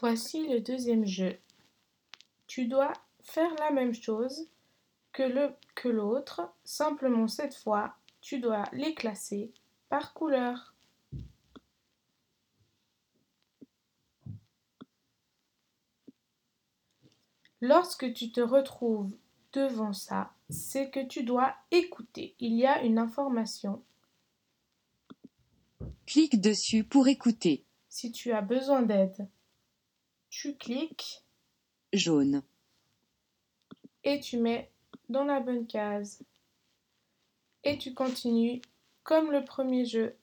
Voici le deuxième jeu. Tu dois faire la même chose que le que l'autre, simplement cette fois, tu dois les classer par couleur. Lorsque tu te retrouves devant ça, c'est que tu dois écouter. Il y a une information. Clique dessus pour écouter. Si tu as besoin d'aide, tu cliques Jaune. et tu mets dans la bonne case. Et tu continues comme le premier jeu.